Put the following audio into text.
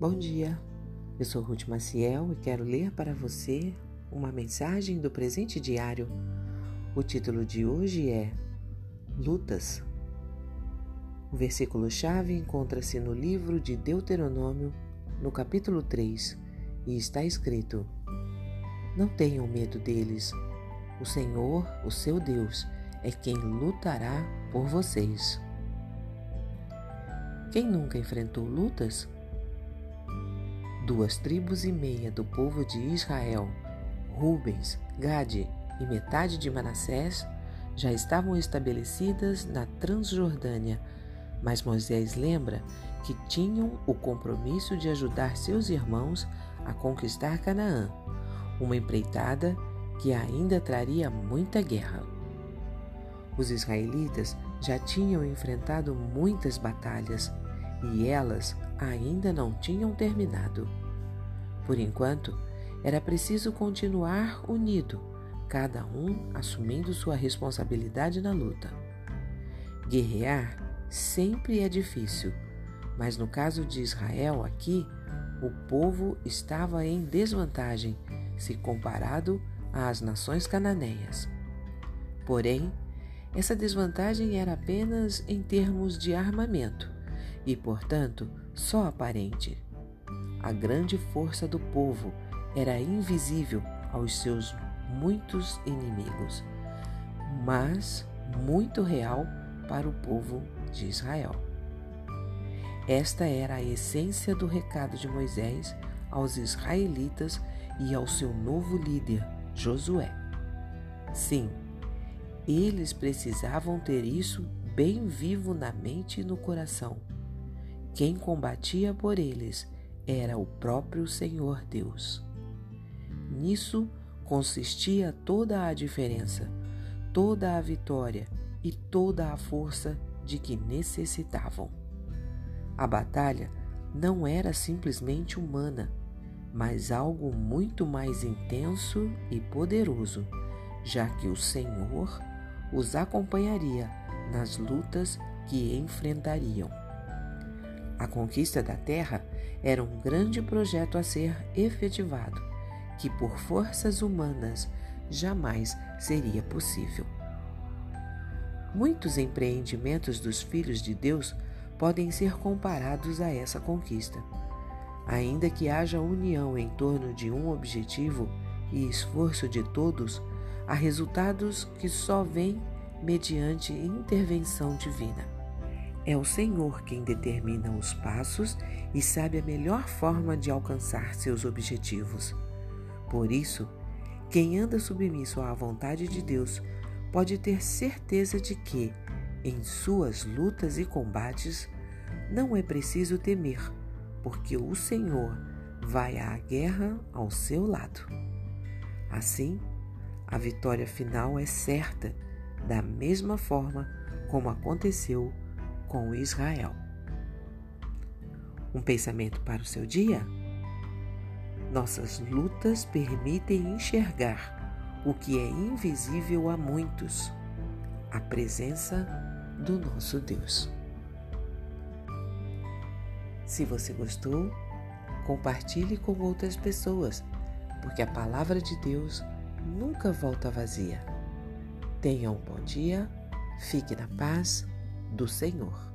Bom dia, eu sou Ruth Maciel e quero ler para você uma mensagem do presente diário. O título de hoje é Lutas. O versículo-chave encontra-se no livro de Deuteronômio, no capítulo 3, e está escrito: Não tenham medo deles. O Senhor, o seu Deus, é quem lutará por vocês. Quem nunca enfrentou lutas? duas tribos e meia do povo de Israel, Rubens, Gade e metade de Manassés, já estavam estabelecidas na Transjordânia, mas Moisés lembra que tinham o compromisso de ajudar seus irmãos a conquistar Canaã, uma empreitada que ainda traria muita guerra. Os israelitas já tinham enfrentado muitas batalhas e elas ainda não tinham terminado. Por enquanto, era preciso continuar unido, cada um assumindo sua responsabilidade na luta. Guerrear sempre é difícil, mas no caso de Israel aqui, o povo estava em desvantagem se comparado às nações cananeias. Porém, essa desvantagem era apenas em termos de armamento e, portanto, só aparente. A grande força do povo era invisível aos seus muitos inimigos, mas muito real para o povo de Israel. Esta era a essência do recado de Moisés aos israelitas e ao seu novo líder, Josué. Sim, eles precisavam ter isso bem vivo na mente e no coração quem combatia por eles era o próprio Senhor Deus. Nisso consistia toda a diferença, toda a vitória e toda a força de que necessitavam. A batalha não era simplesmente humana, mas algo muito mais intenso e poderoso, já que o Senhor os acompanharia nas lutas que enfrentariam. A conquista da terra era um grande projeto a ser efetivado, que por forças humanas jamais seria possível. Muitos empreendimentos dos filhos de Deus podem ser comparados a essa conquista. Ainda que haja união em torno de um objetivo e esforço de todos, há resultados que só vêm mediante intervenção divina. É o Senhor quem determina os passos e sabe a melhor forma de alcançar seus objetivos. Por isso, quem anda submisso à vontade de Deus pode ter certeza de que, em suas lutas e combates, não é preciso temer, porque o Senhor vai à guerra ao seu lado. Assim, a vitória final é certa, da mesma forma como aconteceu com Israel. Um pensamento para o seu dia? Nossas lutas permitem enxergar o que é invisível a muitos a presença do nosso Deus. Se você gostou, compartilhe com outras pessoas, porque a palavra de Deus nunca volta vazia. Tenha um bom dia, fique na paz do Senhor.